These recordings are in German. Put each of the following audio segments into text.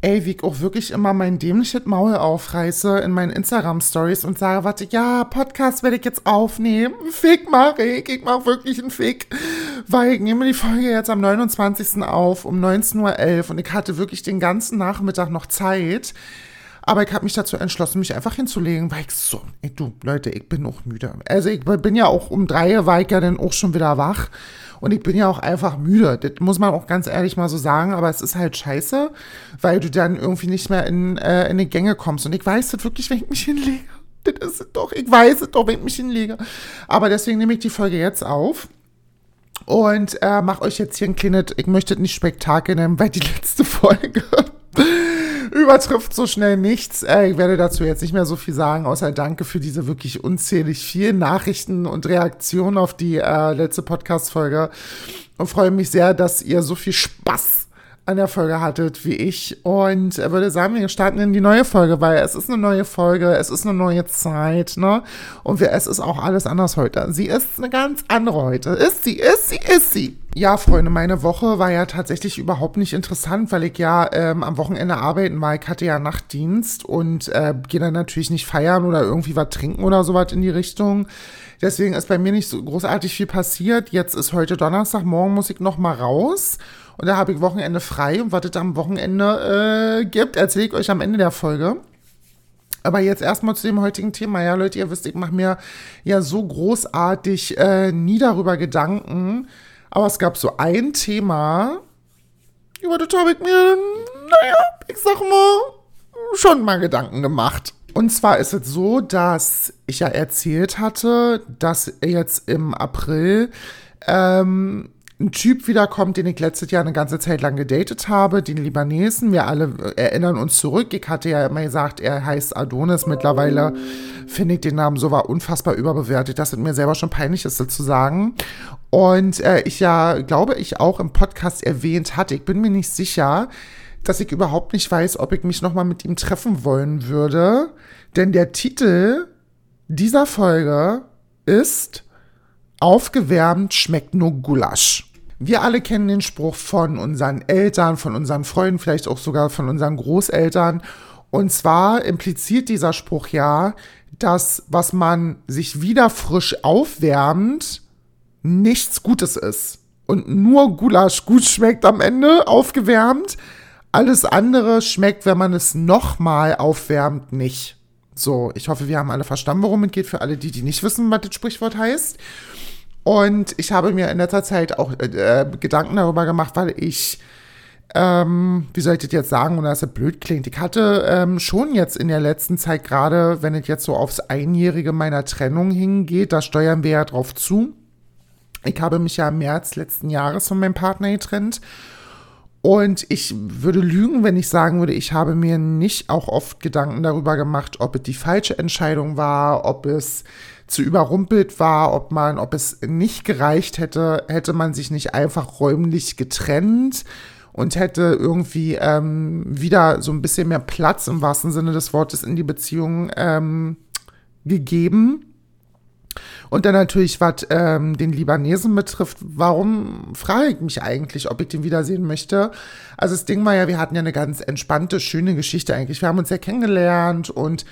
Ey, wie ich auch wirklich immer mein dämliches Maul aufreiße in meinen Instagram-Stories und sage, warte, ja, Podcast werde ich jetzt aufnehmen. Fick mache ich, ich mache wirklich einen Fick. Weil ich nehme die Folge jetzt am 29. auf um 19.11 Uhr und ich hatte wirklich den ganzen Nachmittag noch Zeit. Aber ich habe mich dazu entschlossen, mich einfach hinzulegen, weil ich so, ey, du, Leute, ich bin auch müde. Also ich bin ja auch um drei, war ich ja dann auch schon wieder wach. Und ich bin ja auch einfach müde. Das muss man auch ganz ehrlich mal so sagen. Aber es ist halt scheiße, weil du dann irgendwie nicht mehr in, äh, in die Gänge kommst. Und ich weiß das wirklich, wenn ich mich hinlege. Das ist doch. Ich weiß es doch, wenn ich mich hinlege. Aber deswegen nehme ich die Folge jetzt auf. Und äh, mache euch jetzt hier ein kleines, ich möchte nicht Spektakel nennen, weil die letzte Folge übertrifft so schnell nichts. Äh, ich werde dazu jetzt nicht mehr so viel sagen, außer danke für diese wirklich unzählig vielen Nachrichten und Reaktionen auf die äh, letzte Podcast-Folge und freue mich sehr, dass ihr so viel Spaß an der Folge hattet wie ich und würde sagen, wir starten in die neue Folge, weil es ist eine neue Folge, es ist eine neue Zeit, ne? Und wir, es ist auch alles anders heute. Sie ist eine ganz andere heute. Ist sie, ist sie, ist sie. Ja, Freunde, meine Woche war ja tatsächlich überhaupt nicht interessant, weil ich ja ähm, am Wochenende arbeiten war. Ich hatte ja Nachtdienst und äh, gehe dann natürlich nicht feiern oder irgendwie was trinken oder sowas in die Richtung. Deswegen ist bei mir nicht so großartig viel passiert. Jetzt ist heute Donnerstag, morgen muss ich noch mal raus. Und da habe ich Wochenende frei und was es am Wochenende äh, gibt, erzähle ich euch am Ende der Folge. Aber jetzt erstmal zu dem heutigen Thema. Ja, Leute, ihr wisst, ich mache mir ja so großartig äh, nie darüber Gedanken. Aber es gab so ein Thema, über das habe ich mir, naja, ich sag mal, schon mal Gedanken gemacht. Und zwar ist es so, dass ich ja erzählt hatte, dass jetzt im April ähm, ein Typ wiederkommt, den ich letztes Jahr eine ganze Zeit lang gedatet habe, den Libanesen. Wir alle erinnern uns zurück. Ich hatte ja immer gesagt, er heißt Adonis. Mittlerweile finde ich den Namen so war unfassbar überbewertet, dass es mir selber schon peinlich ist, zu sagen. Und äh, ich ja, glaube ich, auch im Podcast erwähnt hatte, ich bin mir nicht sicher, dass ich überhaupt nicht weiß, ob ich mich nochmal mit ihm treffen wollen würde. Denn der Titel dieser Folge ist Aufgewärmt schmeckt nur Gulasch. Wir alle kennen den Spruch von unseren Eltern, von unseren Freunden, vielleicht auch sogar von unseren Großeltern. Und zwar impliziert dieser Spruch ja, dass was man sich wieder frisch aufwärmt, nichts Gutes ist. Und nur Gulasch gut schmeckt am Ende, aufgewärmt. Alles andere schmeckt, wenn man es nochmal aufwärmt, nicht. So, ich hoffe, wir haben alle verstanden, worum es geht, für alle die, die nicht wissen, was das Sprichwort heißt. Und ich habe mir in letzter Zeit auch äh, Gedanken darüber gemacht, weil ich, ähm, wie soll ich das jetzt sagen, ohne dass es blöd klingt, ich hatte ähm, schon jetzt in der letzten Zeit gerade, wenn es jetzt so aufs Einjährige meiner Trennung hingeht, da steuern wir ja drauf zu. Ich habe mich ja im März letzten Jahres von meinem Partner getrennt. Und ich würde lügen, wenn ich sagen würde, ich habe mir nicht auch oft Gedanken darüber gemacht, ob es die falsche Entscheidung war, ob es zu überrumpelt war, ob man, ob es nicht gereicht hätte, hätte man sich nicht einfach räumlich getrennt und hätte irgendwie ähm, wieder so ein bisschen mehr Platz im wahrsten Sinne des Wortes in die Beziehung ähm, gegeben. Und dann natürlich, was ähm, den Libanesen betrifft, warum frage ich mich eigentlich, ob ich den wiedersehen möchte? Also das Ding war ja, wir hatten ja eine ganz entspannte, schöne Geschichte eigentlich. Wir haben uns ja kennengelernt und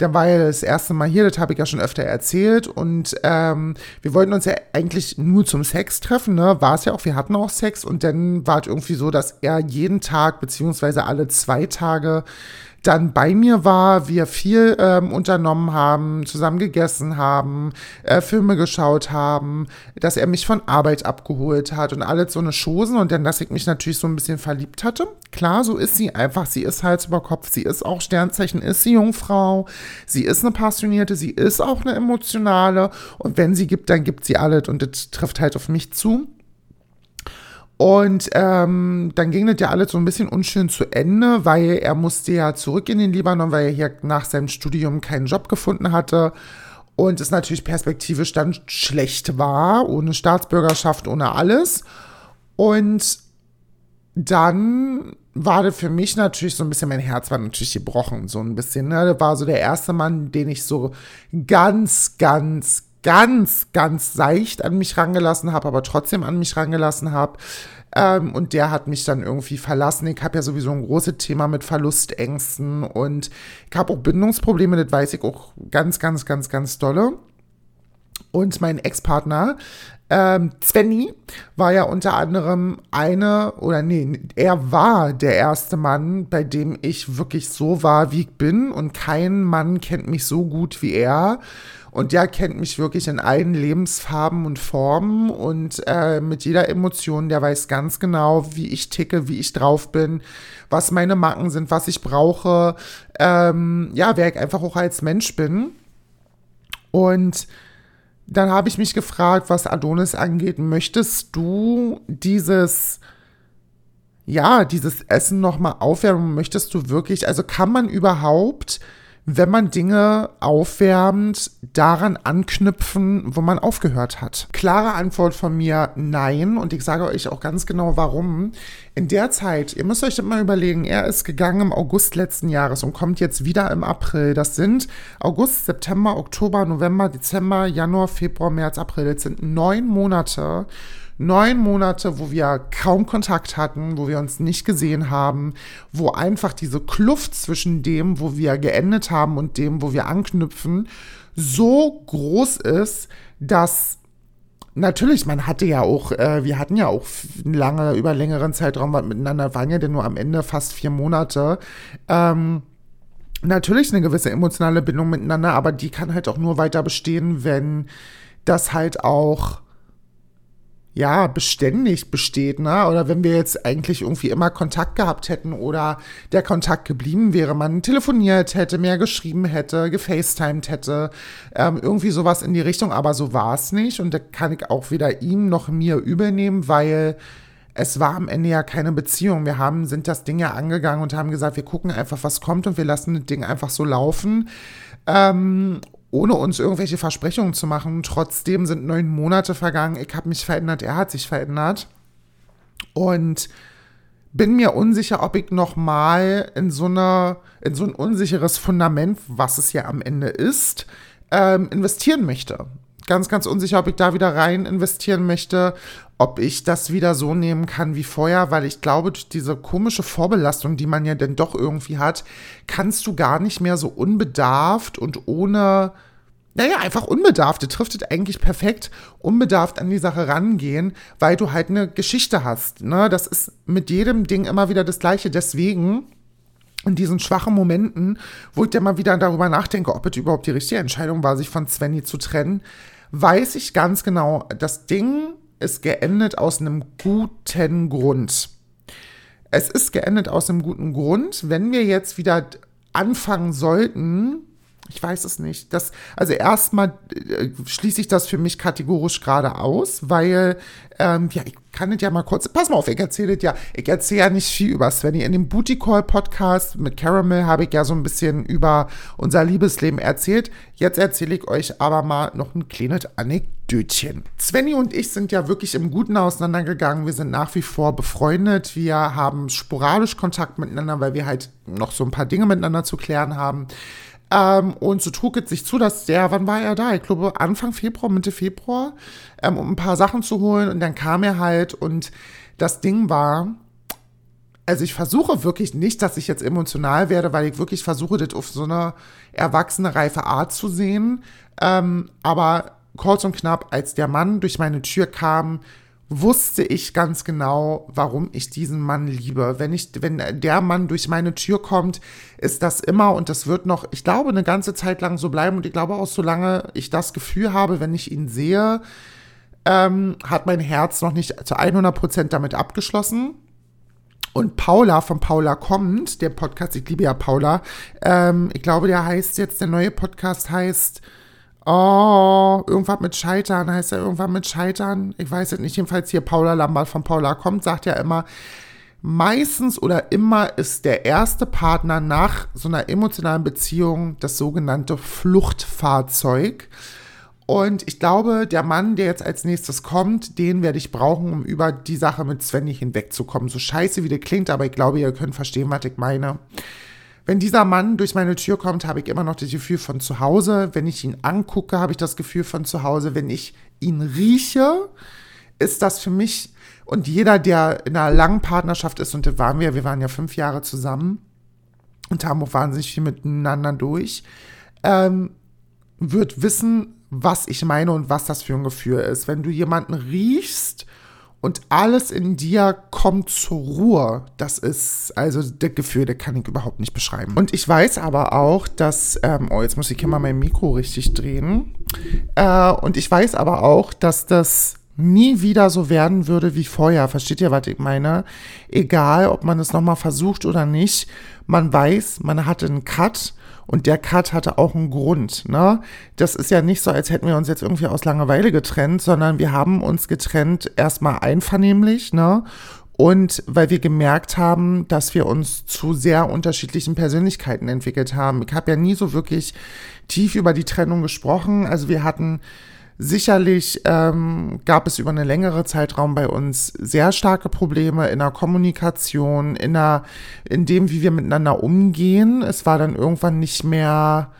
dann war ja das erste Mal hier, das habe ich ja schon öfter erzählt. Und ähm, wir wollten uns ja eigentlich nur zum Sex treffen, ne? War es ja auch, wir hatten auch Sex. Und dann war es irgendwie so, dass er jeden Tag, beziehungsweise alle zwei Tage, dann bei mir war, wir viel ähm, unternommen haben, zusammen gegessen haben, äh, Filme geschaut haben, dass er mich von Arbeit abgeholt hat und alles so eine Chosen und dann, dass ich mich natürlich so ein bisschen verliebt hatte. Klar, so ist sie einfach, sie ist Hals über Kopf, sie ist auch Sternzeichen, ist sie Jungfrau, sie ist eine passionierte, sie ist auch eine emotionale und wenn sie gibt, dann gibt sie alles und das trifft halt auf mich zu. Und ähm, dann ging das ja alles so ein bisschen unschön zu Ende, weil er musste ja zurück in den Libanon, weil er hier nach seinem Studium keinen Job gefunden hatte. Und es natürlich perspektivisch dann schlecht war, ohne Staatsbürgerschaft, ohne alles. Und dann war das für mich natürlich so ein bisschen, mein Herz war natürlich gebrochen, so ein bisschen. Ne? Das war so der erste Mann, den ich so ganz, ganz, ganz, ganz seicht an mich rangelassen habe, aber trotzdem an mich rangelassen habe. Ähm, und der hat mich dann irgendwie verlassen. Ich habe ja sowieso ein großes Thema mit Verlustängsten und ich habe auch Bindungsprobleme, das weiß ich auch ganz, ganz, ganz, ganz dolle. Und mein Ex-Partner, ähm, Svenny, war ja unter anderem eine, oder nee, er war der erste Mann, bei dem ich wirklich so war, wie ich bin. Und kein Mann kennt mich so gut wie er. Und der kennt mich wirklich in allen Lebensfarben und Formen und äh, mit jeder Emotion, der weiß ganz genau, wie ich ticke, wie ich drauf bin, was meine Macken sind, was ich brauche. Ähm, ja, wer ich einfach auch als Mensch bin. Und dann habe ich mich gefragt, was Adonis angeht, möchtest du dieses ja, dieses Essen nochmal aufwärmen? Möchtest du wirklich, also kann man überhaupt wenn man Dinge aufwärmt, daran anknüpfen, wo man aufgehört hat? Klare Antwort von mir, nein. Und ich sage euch auch ganz genau, warum. In der Zeit, ihr müsst euch das mal überlegen, er ist gegangen im August letzten Jahres und kommt jetzt wieder im April. Das sind August, September, Oktober, November, Dezember, Januar, Februar, März, April. Das sind neun Monate neun Monate, wo wir kaum Kontakt hatten, wo wir uns nicht gesehen haben, wo einfach diese Kluft zwischen dem, wo wir geendet haben und dem, wo wir anknüpfen, so groß ist, dass Natürlich, man hatte ja auch, äh, wir hatten ja auch lange, über längeren Zeitraum miteinander, waren ja denn nur am Ende fast vier Monate. Ähm, natürlich eine gewisse emotionale Bindung miteinander, aber die kann halt auch nur weiter bestehen, wenn das halt auch ja, beständig besteht, ne? Oder wenn wir jetzt eigentlich irgendwie immer Kontakt gehabt hätten oder der Kontakt geblieben wäre, man telefoniert hätte, mehr geschrieben hätte, gefacetimed hätte, ähm, irgendwie sowas in die Richtung, aber so war es nicht und da kann ich auch weder ihm noch mir übernehmen, weil es war am Ende ja keine Beziehung. Wir haben, sind das Ding ja angegangen und haben gesagt, wir gucken einfach, was kommt und wir lassen das Ding einfach so laufen. Ähm, ohne uns irgendwelche Versprechungen zu machen. Trotzdem sind neun Monate vergangen. Ich habe mich verändert, er hat sich verändert. Und bin mir unsicher, ob ich noch mal in so in so ein unsicheres Fundament, was es ja am Ende ist, ähm, investieren möchte ganz, ganz unsicher, ob ich da wieder rein investieren möchte, ob ich das wieder so nehmen kann wie vorher, weil ich glaube, durch diese komische Vorbelastung, die man ja denn doch irgendwie hat, kannst du gar nicht mehr so unbedarft und ohne, naja, einfach unbedarft, trifft es eigentlich perfekt, unbedarft an die Sache rangehen, weil du halt eine Geschichte hast. Ne? Das ist mit jedem Ding immer wieder das Gleiche. Deswegen in diesen schwachen Momenten, wo ich dann mal wieder darüber nachdenke, ob es überhaupt die richtige Entscheidung war, sich von Svenny zu trennen, weiß ich ganz genau, das Ding ist geendet aus einem guten Grund. Es ist geendet aus einem guten Grund. Wenn wir jetzt wieder anfangen sollten, ich weiß es nicht. Das, also erstmal äh, schließe ich das für mich kategorisch gerade aus, weil, ähm, ja, ich kann es ja mal kurz, pass mal auf, ich erzähle ja, ich erzähle ja nicht viel über Svenny. In dem Booty Call Podcast mit Caramel habe ich ja so ein bisschen über unser Liebesleben erzählt. Jetzt erzähle ich euch aber mal noch ein kleines Anekdötchen. Svenny und ich sind ja wirklich im Guten auseinandergegangen. Wir sind nach wie vor befreundet. Wir haben sporadisch Kontakt miteinander, weil wir halt noch so ein paar Dinge miteinander zu klären haben. Ähm, und so trug es sich zu, dass der, wann war er da? Ich glaube Anfang Februar, Mitte Februar, ähm, um ein paar Sachen zu holen. Und dann kam er halt und das Ding war, also ich versuche wirklich nicht, dass ich jetzt emotional werde, weil ich wirklich versuche, das auf so eine erwachsene, reife Art zu sehen. Ähm, aber kurz und knapp, als der Mann durch meine Tür kam, wusste ich ganz genau, warum ich diesen Mann liebe. Wenn ich, wenn der Mann durch meine Tür kommt, ist das immer und das wird noch, ich glaube, eine ganze Zeit lang so bleiben und ich glaube auch, solange ich das Gefühl habe, wenn ich ihn sehe, ähm, hat mein Herz noch nicht zu 100 Prozent damit abgeschlossen. Und Paula von Paula kommt, der Podcast, ich liebe ja Paula, ähm, ich glaube, der heißt jetzt, der neue Podcast heißt, Oh, irgendwas mit Scheitern, heißt er irgendwas mit Scheitern? Ich weiß es nicht. Jedenfalls hier Paula Lambert von Paula kommt, sagt ja immer, meistens oder immer ist der erste Partner nach so einer emotionalen Beziehung das sogenannte Fluchtfahrzeug. Und ich glaube, der Mann, der jetzt als nächstes kommt, den werde ich brauchen, um über die Sache mit Svenny hinwegzukommen. So scheiße wie der klingt, aber ich glaube, ihr könnt verstehen, was ich meine. Wenn dieser Mann durch meine Tür kommt, habe ich immer noch das Gefühl von zu Hause. Wenn ich ihn angucke, habe ich das Gefühl von zu Hause. Wenn ich ihn rieche, ist das für mich und jeder, der in einer langen Partnerschaft ist, und das waren wir, wir waren ja fünf Jahre zusammen und haben auch wahnsinnig viel miteinander durch, ähm, wird wissen, was ich meine und was das für ein Gefühl ist. Wenn du jemanden riechst und alles in dir kommt zur Ruhe. Das ist also das Gefühl, das kann ich überhaupt nicht beschreiben. Und ich weiß aber auch, dass, ähm, oh, jetzt muss ich hier mal mein Mikro richtig drehen. Äh, und ich weiß aber auch, dass das nie wieder so werden würde wie vorher. Versteht ihr, was ich meine? Egal, ob man es nochmal versucht oder nicht. Man weiß, man hatte einen Cut und der Cut hatte auch einen Grund. Ne? Das ist ja nicht so, als hätten wir uns jetzt irgendwie aus Langeweile getrennt, sondern wir haben uns getrennt erstmal einvernehmlich, ne? Und weil wir gemerkt haben, dass wir uns zu sehr unterschiedlichen Persönlichkeiten entwickelt haben. Ich habe ja nie so wirklich tief über die Trennung gesprochen. Also wir hatten Sicherlich ähm, gab es über einen längeren Zeitraum bei uns sehr starke Probleme in der Kommunikation, in, der, in dem, wie wir miteinander umgehen. Es war dann irgendwann nicht mehr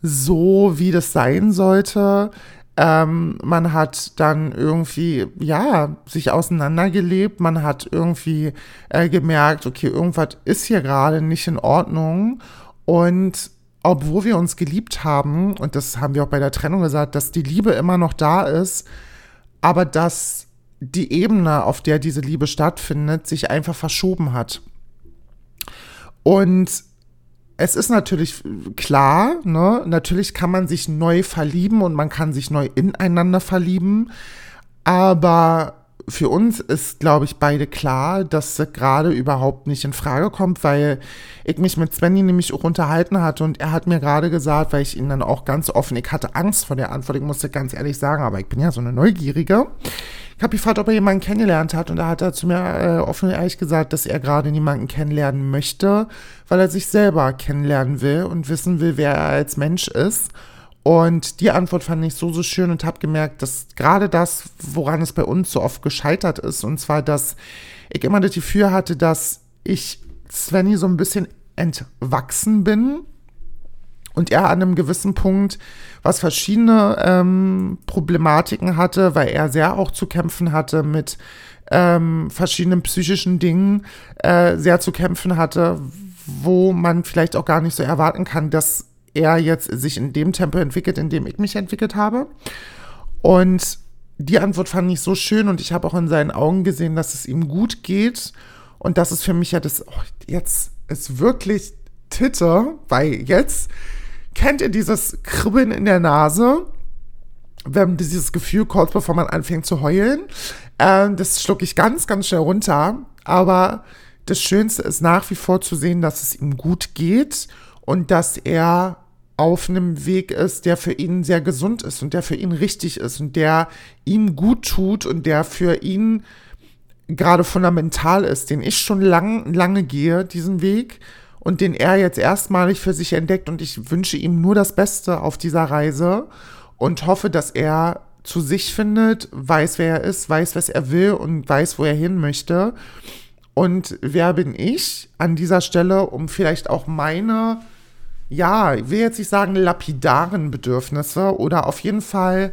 so, wie das sein sollte. Ähm, man hat dann irgendwie, ja, sich auseinandergelebt. Man hat irgendwie äh, gemerkt, okay, irgendwas ist hier gerade nicht in Ordnung. Und obwohl wir uns geliebt haben, und das haben wir auch bei der Trennung gesagt, dass die Liebe immer noch da ist, aber dass die Ebene, auf der diese Liebe stattfindet, sich einfach verschoben hat. Und es ist natürlich klar, ne? natürlich kann man sich neu verlieben und man kann sich neu ineinander verlieben, aber für uns ist, glaube ich, beide klar, dass das gerade überhaupt nicht in Frage kommt, weil ich mich mit Svenny nämlich auch unterhalten hatte und er hat mir gerade gesagt, weil ich ihn dann auch ganz offen, ich hatte Angst vor der Antwort, ich musste ganz ehrlich sagen, aber ich bin ja so eine Neugierige. Ich habe gefragt, ob er jemanden kennengelernt hat und da hat er zu mir äh, offen und ehrlich gesagt, dass er gerade niemanden kennenlernen möchte, weil er sich selber kennenlernen will und wissen will, wer er als Mensch ist. Und die Antwort fand ich so, so schön und habe gemerkt, dass gerade das, woran es bei uns so oft gescheitert ist, und zwar, dass ich immer das Gefühl hatte, dass ich Svenny so ein bisschen entwachsen bin und er an einem gewissen Punkt, was verschiedene ähm, Problematiken hatte, weil er sehr auch zu kämpfen hatte mit ähm, verschiedenen psychischen Dingen, äh, sehr zu kämpfen hatte, wo man vielleicht auch gar nicht so erwarten kann, dass er jetzt sich in dem Tempo entwickelt, in dem ich mich entwickelt habe. Und die Antwort fand ich so schön und ich habe auch in seinen Augen gesehen, dass es ihm gut geht. Und das ist für mich ja das, oh, jetzt ist wirklich Titte, weil jetzt kennt ihr dieses Kribbeln in der Nase, wenn dieses Gefühl kurz bevor man anfängt zu heulen. Äh, das schlucke ich ganz, ganz schnell runter. Aber das Schönste ist nach wie vor zu sehen, dass es ihm gut geht und dass er auf einem Weg ist, der für ihn sehr gesund ist und der für ihn richtig ist und der ihm gut tut und der für ihn gerade fundamental ist, den ich schon lang, lange gehe, diesen Weg und den er jetzt erstmalig für sich entdeckt und ich wünsche ihm nur das Beste auf dieser Reise und hoffe, dass er zu sich findet, weiß, wer er ist, weiß, was er will und weiß, wo er hin möchte. Und wer bin ich an dieser Stelle, um vielleicht auch meine ja, ich will jetzt nicht sagen lapidaren Bedürfnisse oder auf jeden Fall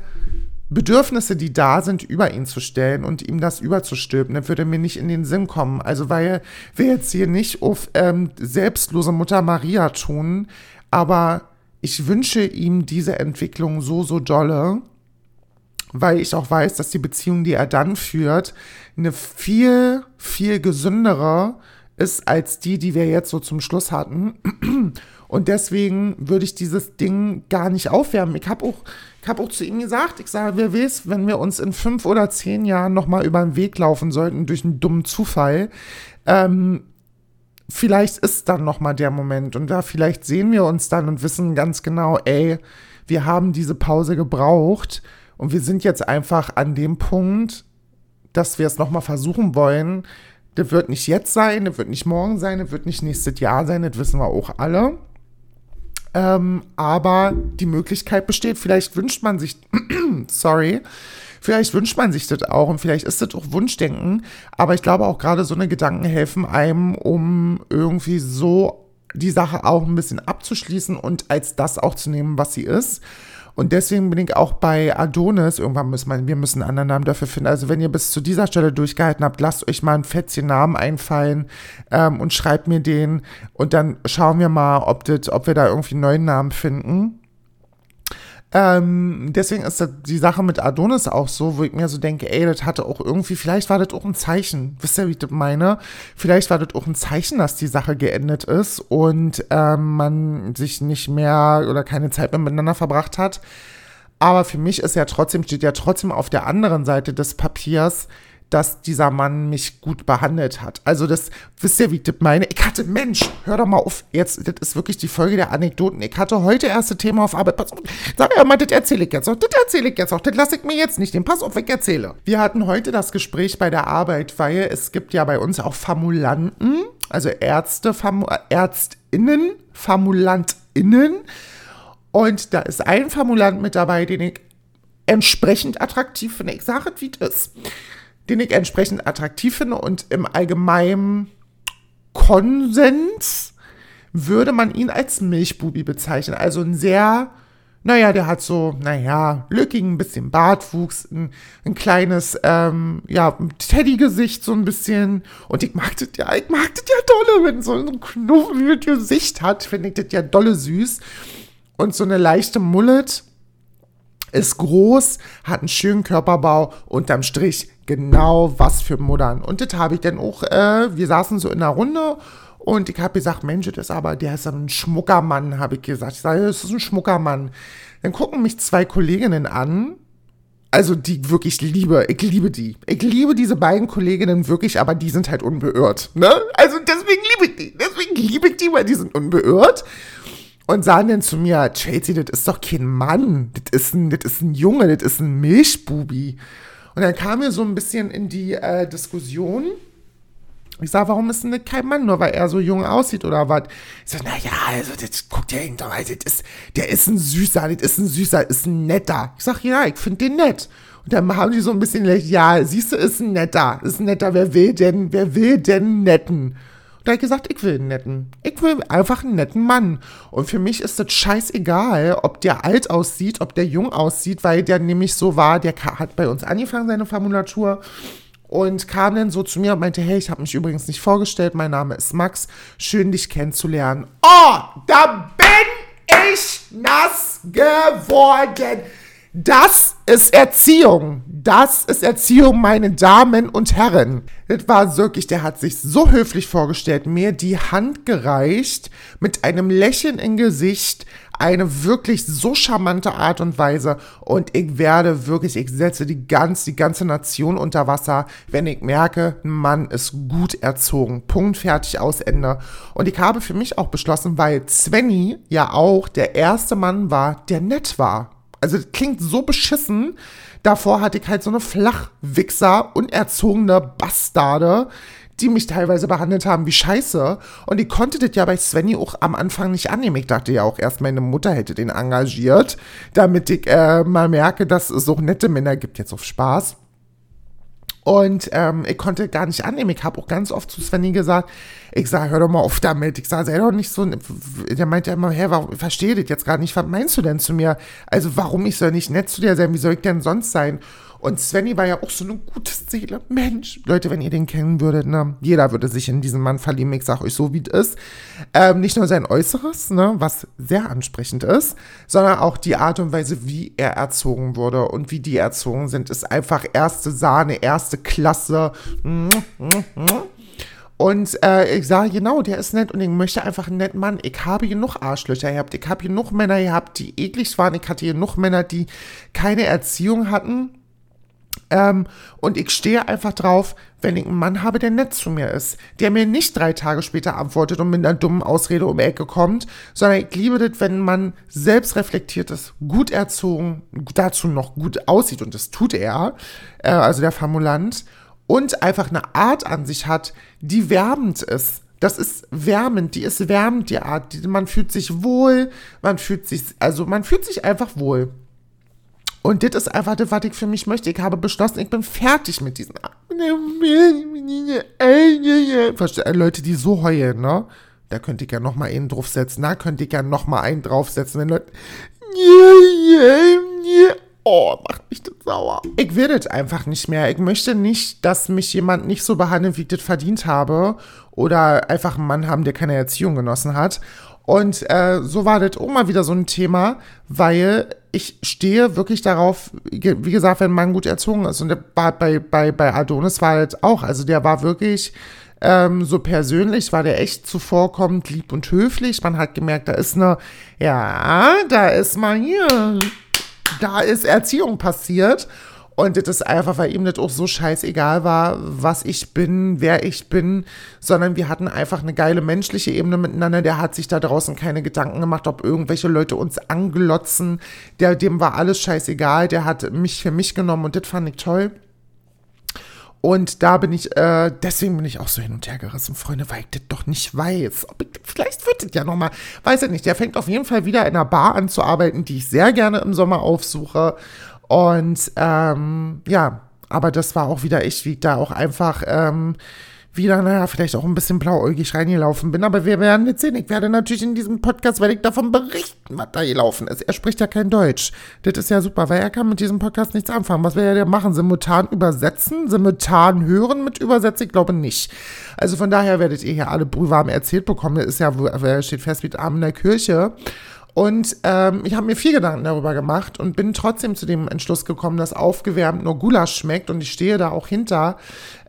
Bedürfnisse, die da sind, über ihn zu stellen und ihm das überzustülpen. Das würde mir nicht in den Sinn kommen. Also, weil wir jetzt hier nicht auf ähm, selbstlose Mutter Maria tun, aber ich wünsche ihm diese Entwicklung so, so dolle, weil ich auch weiß, dass die Beziehung, die er dann führt, eine viel, viel gesündere ist als die, die wir jetzt so zum Schluss hatten. Und deswegen würde ich dieses Ding gar nicht aufwärmen. Ich habe auch, hab auch zu ihm gesagt, ich sage, wer weiß, wenn wir uns in fünf oder zehn Jahren nochmal über den Weg laufen sollten durch einen dummen Zufall, ähm, vielleicht ist dann nochmal der Moment. Und da vielleicht sehen wir uns dann und wissen ganz genau, ey, wir haben diese Pause gebraucht und wir sind jetzt einfach an dem Punkt, dass wir es nochmal versuchen wollen. Das wird nicht jetzt sein, das wird nicht morgen sein, das wird nicht nächstes Jahr sein, das wissen wir auch alle. Ähm, aber die Möglichkeit besteht, vielleicht wünscht man sich, sorry, vielleicht wünscht man sich das auch und vielleicht ist das auch Wunschdenken, aber ich glaube auch gerade so eine Gedanken helfen einem, um irgendwie so die Sache auch ein bisschen abzuschließen und als das auch zu nehmen, was sie ist. Und deswegen bin ich auch bei Adonis, irgendwann müssen wir, wir müssen einen anderen Namen dafür finden. Also wenn ihr bis zu dieser Stelle durchgehalten habt, lasst euch mal ein fetzchen Namen einfallen ähm, und schreibt mir den. Und dann schauen wir mal, ob, das, ob wir da irgendwie einen neuen Namen finden. Ähm, deswegen ist das, die Sache mit Adonis auch so, wo ich mir so denke, ey, das hatte auch irgendwie, vielleicht war das auch ein Zeichen. Wisst ihr, wie ich das meine? Vielleicht war das auch ein Zeichen, dass die Sache geendet ist und ähm, man sich nicht mehr oder keine Zeit mehr miteinander verbracht hat. Aber für mich ist ja trotzdem, steht ja trotzdem auf der anderen Seite des Papiers, dass dieser Mann mich gut behandelt hat. Also das, wisst ihr, wie ich das meine? Ich hatte, Mensch, hör doch mal auf, jetzt, das ist wirklich die Folge der Anekdoten. Ich hatte heute erste Thema auf Arbeit. Pass auf, sag ja mal, das erzähle ich jetzt auch, das erzähle ich jetzt auch, das lasse ich mir jetzt nicht, den Pass auf, ich erzähle. Wir hatten heute das Gespräch bei der Arbeit, weil es gibt ja bei uns auch Formulanten, also Ärzte, Famu Ärztinnen, Formulantinnen. Und da ist ein Formulant mit dabei, den ich entsprechend attraktiv finde. Ich sage es, wie es ist den ich entsprechend attraktiv finde und im allgemeinen Konsens würde man ihn als Milchbubi bezeichnen. Also ein sehr, naja, der hat so, naja, lückigen, ein bisschen Bartwuchs, ein, ein kleines, ähm, ja, Teddy-Gesicht so ein bisschen. Und ich mag das ja, ich mag das ja dolle, wenn so ein knuffeliges Gesicht hat, finde ich das ja dolle süß. Und so eine leichte Mullet ist groß, hat einen schönen Körperbau, unterm Strich genau was für Muttern. Und das habe ich dann auch, äh, wir saßen so in einer Runde und ich habe gesagt, Mensch, das ist aber, der ist ein Schmuckermann, habe ich gesagt. Ich sage, das ist ein Schmuckermann. Dann gucken mich zwei Kolleginnen an, also die wirklich liebe, ich liebe die. Ich liebe diese beiden Kolleginnen wirklich, aber die sind halt unbeirrt. Ne? Also deswegen liebe ich die. Deswegen liebe ich die, weil die sind unbeirrt und sagen dann zu mir, Tracy, das ist doch kein Mann, das ist ein, das ist ein Junge, das ist ein Milchbubi. Und dann kam mir so ein bisschen in die äh, Diskussion, ich sag, warum ist denn kein Mann, nur weil er so jung aussieht oder was? Ich sag, naja, also das guckt ja doch, also das ist, der ist ein Süßer, das ist ein Süßer, ist ein Netter. Ich sag, ja, ich finde den nett. Und dann haben die so ein bisschen, ja, siehst du, ist ein Netter, ist ein Netter, wer will denn, wer will denn Netten? Da hat gesagt, ich will einen netten. Ich will einfach einen netten Mann. Und für mich ist das scheißegal, ob der alt aussieht, ob der jung aussieht, weil der nämlich so war, der hat bei uns angefangen, seine Formulatur. Und kam dann so zu mir und meinte, hey, ich habe mich übrigens nicht vorgestellt, mein Name ist Max, schön dich kennenzulernen. Oh, da bin ich nass geworden. Das ist Erziehung. Das ist Erziehung, meine Damen und Herren. Das war wirklich, der hat sich so höflich vorgestellt, mir die Hand gereicht, mit einem Lächeln im Gesicht, eine wirklich so charmante Art und Weise. Und ich werde wirklich, ich setze die ganze, die ganze Nation unter Wasser, wenn ich merke, ein Mann ist gut erzogen. Punkt, fertig, aus, Ende. Und ich habe für mich auch beschlossen, weil Svenny ja auch der erste Mann war, der nett war. Also das klingt so beschissen. Davor hatte ich halt so eine Flachwichser, unerzogene Bastarde, die mich teilweise behandelt haben wie Scheiße. Und ich konnte das ja bei Svenny auch am Anfang nicht annehmen. Ich dachte ja auch erst, meine Mutter hätte den engagiert, damit ich äh, mal merke, dass es so nette Männer gibt, jetzt auf Spaß. Und ähm, ich konnte gar nicht annehmen. Ich habe auch ganz oft zu Svenny gesagt, ich sage, hör doch mal auf damit. Ich sage, sei doch nicht so. Der meinte immer, hä, warum, verstehe das jetzt gar nicht. Was meinst du denn zu mir? Also, warum ich soll nicht nett zu dir sein? Wie soll ich denn sonst sein? Und Svenny war ja auch so eine gute Seele. Mensch, Leute, wenn ihr den kennen würdet, ne, jeder würde sich in diesen Mann verlieben. Ich sag euch so, wie es ist. Ähm, nicht nur sein Äußeres, ne, was sehr ansprechend ist, sondern auch die Art und Weise, wie er erzogen wurde und wie die erzogen sind, ist einfach erste Sahne, erste Klasse. Und äh, ich sage, genau, der ist nett und ich möchte einfach einen netten Mann. Ich habe genug Arschlöcher gehabt. Ich habe genug Männer gehabt, die eklig waren. Ich hatte genug Männer, die keine Erziehung hatten ähm, und ich stehe einfach drauf, wenn ich einen Mann habe, der nett zu mir ist, der mir nicht drei Tage später antwortet und mit einer dummen Ausrede um die Ecke kommt, sondern ich liebe das, wenn Mann selbst reflektiert ist, gut erzogen, dazu noch gut aussieht und das tut er, äh, also der Formulant, und einfach eine Art an sich hat, die wärmend ist. Das ist wärmend, die ist wärmend, die Art. Die, man fühlt sich wohl, man fühlt sich, also man fühlt sich einfach wohl. Und das ist einfach das, was ich für mich möchte. Ich habe beschlossen, ich bin fertig mit diesen Leute, die so heulen, ne? da könnte ich ja noch mal einen draufsetzen, da könnte ich ja noch mal einen draufsetzen, wenn Leute, yeah, yeah, yeah. Oh, macht mich das sauer. Ich will das einfach nicht mehr. Ich möchte nicht, dass mich jemand nicht so behandelt, wie ich das verdient habe. Oder einfach einen Mann haben, der keine Erziehung genossen hat. Und äh, so war das auch mal wieder so ein Thema, weil ich stehe wirklich darauf, wie gesagt, wenn Mann gut erzogen ist. Und bei, bei, bei Adonis war das auch. Also der war wirklich ähm, so persönlich, war der echt zuvorkommend, lieb und höflich. Man hat gemerkt, da ist eine, ja, da ist mal hier da ist Erziehung passiert. Und das ist einfach, weil ihm das auch so scheißegal war, was ich bin, wer ich bin, sondern wir hatten einfach eine geile menschliche Ebene miteinander. Der hat sich da draußen keine Gedanken gemacht, ob irgendwelche Leute uns anglotzen. Der, dem war alles scheißegal. Der hat mich für mich genommen und das fand ich toll. Und da bin ich, äh, deswegen bin ich auch so hin und her gerissen, Freunde, weil ich das doch nicht weiß. Ich, vielleicht wird das ja nochmal, weiß ich nicht. Der fängt auf jeden Fall wieder in einer Bar an zu arbeiten, die ich sehr gerne im Sommer aufsuche. Und ähm, ja, aber das war auch wieder ich, wie da auch einfach ähm, wieder, naja, vielleicht auch ein bisschen blauäugig reingelaufen bin. Aber wir werden jetzt sehen. Ich werde natürlich in diesem Podcast, werde ich davon berichten, was da gelaufen ist. Er spricht ja kein Deutsch. Das ist ja super, weil er kann mit diesem Podcast nichts anfangen. Was will er denn machen? Simultan übersetzen? Simultan hören mit übersetzen? Ich glaube nicht. Also von daher werdet ihr hier alle brühwarm erzählt bekommen. Er ist ja, steht fest wie Arm in der Kirche. Und ähm, ich habe mir viel Gedanken darüber gemacht und bin trotzdem zu dem Entschluss gekommen, dass aufgewärmt nur Gulasch schmeckt und ich stehe da auch hinter.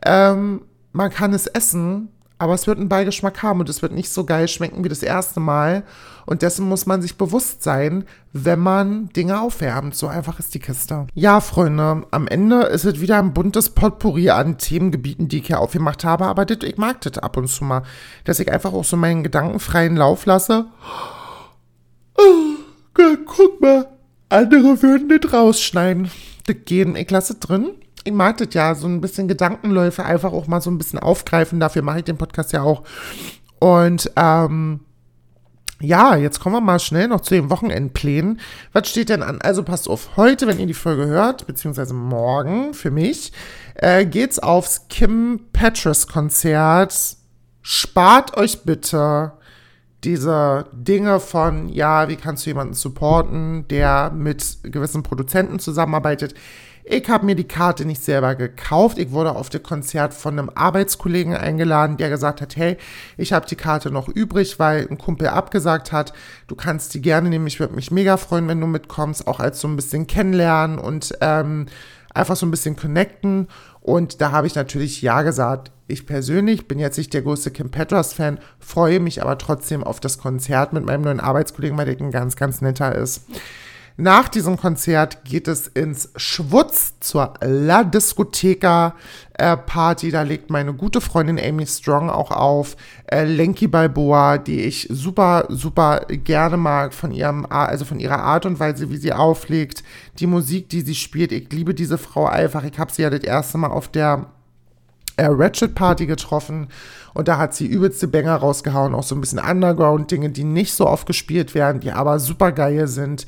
Ähm, man kann es essen, aber es wird einen Beigeschmack haben und es wird nicht so geil schmecken wie das erste Mal. Und dessen muss man sich bewusst sein, wenn man Dinge aufwärmt. So einfach ist die Kiste. Ja, Freunde, am Ende ist es wieder ein buntes Potpourri an Themengebieten, die ich hier aufgemacht habe. Aber das, ich mag das ab und zu mal, dass ich einfach auch so meinen gedankenfreien Lauf lasse. Oh, guck mal, andere würden das rausschneiden. Das gehen, ich lasse drin ich mag das ja, so ein bisschen Gedankenläufe einfach auch mal so ein bisschen aufgreifen. Dafür mache ich den Podcast ja auch. Und ähm, ja, jetzt kommen wir mal schnell noch zu den Wochenendplänen. Was steht denn an? Also passt auf, heute, wenn ihr die Folge hört, beziehungsweise morgen für mich, äh, geht's aufs Kim Petras Konzert. Spart euch bitte diese Dinge von, ja, wie kannst du jemanden supporten, der mit gewissen Produzenten zusammenarbeitet. Ich habe mir die Karte nicht selber gekauft. Ich wurde auf das Konzert von einem Arbeitskollegen eingeladen, der gesagt hat, hey, ich habe die Karte noch übrig, weil ein Kumpel abgesagt hat. Du kannst die gerne nehmen. Ich würde mich mega freuen, wenn du mitkommst, auch als so ein bisschen kennenlernen und ähm, einfach so ein bisschen connecten. Und da habe ich natürlich Ja gesagt. Ich persönlich bin jetzt nicht der größte Kim Petras-Fan, freue mich aber trotzdem auf das Konzert mit meinem neuen Arbeitskollegen, weil der ein ganz, ganz netter ist. Nach diesem Konzert geht es ins Schwutz zur La Discoteca äh, Party. Da legt meine gute Freundin Amy Strong auch auf. Äh, Lenky Balboa, die ich super, super gerne mag von ihrem, also von ihrer Art und Weise, wie sie auflegt. Die Musik, die sie spielt. Ich liebe diese Frau einfach. Ich habe sie ja das erste Mal auf der äh, Ratchet Party getroffen und da hat sie übelste Banger rausgehauen, auch so ein bisschen Underground-Dinge, die nicht so oft gespielt werden, die aber super geil sind.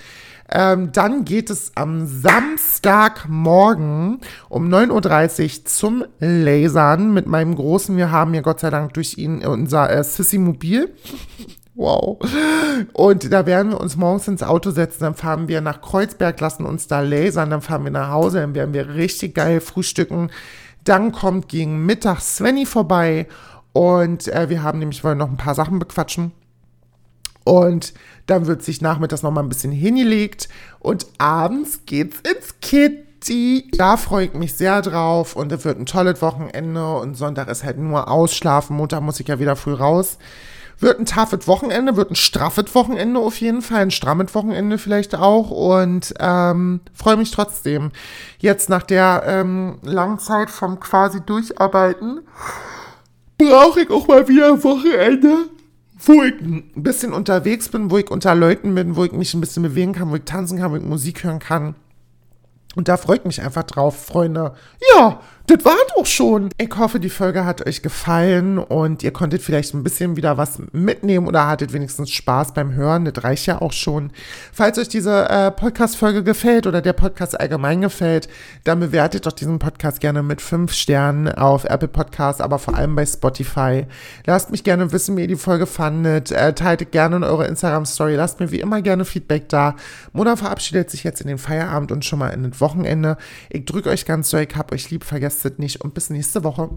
Ähm, dann geht es am Samstagmorgen um 9.30 Uhr zum Lasern mit meinem Großen. Wir haben hier Gott sei Dank durch ihn unser äh, Sissy-Mobil. Wow. Und da werden wir uns morgens ins Auto setzen, dann fahren wir nach Kreuzberg, lassen uns da lasern, dann fahren wir nach Hause, dann werden wir richtig geil frühstücken. Dann kommt gegen Mittag Svenny vorbei und äh, wir haben nämlich wollen noch ein paar Sachen bequatschen. Und dann wird sich nachmittags noch mal ein bisschen hingelegt und abends geht's ins Kitty. Da freue ich mich sehr drauf und es wird ein tolles Wochenende und Sonntag ist halt nur ausschlafen. Montag muss ich ja wieder früh raus. Wird ein taffet Wochenende, wird ein straffet Wochenende auf jeden Fall, ein strammet Wochenende vielleicht auch und ähm, freue mich trotzdem. Jetzt nach der ähm, langen Zeit vom quasi Durcharbeiten brauche ich auch mal wieder ein Wochenende wo ich ein bisschen unterwegs bin, wo ich unter Leuten bin, wo ich mich ein bisschen bewegen kann, wo ich tanzen kann, wo ich Musik hören kann. Und da freue ich mich einfach drauf, Freunde. Ja, das war doch schon. Ich hoffe, die Folge hat euch gefallen und ihr konntet vielleicht ein bisschen wieder was mitnehmen oder hattet wenigstens Spaß beim Hören. Das reicht ja auch schon. Falls euch diese äh, Podcast-Folge gefällt oder der Podcast allgemein gefällt, dann bewertet doch diesen Podcast gerne mit fünf Sternen auf Apple Podcasts, aber vor allem bei Spotify. Lasst mich gerne wissen, wie ihr die Folge fandet. Äh, teilt gerne in eure Instagram-Story. Lasst mir wie immer gerne Feedback da. Mona verabschiedet sich jetzt in den Feierabend und schon mal in das Wochenende. Ich drücke euch ganz doll, ich hab euch lieb, vergesst es nicht und bis nächste Woche.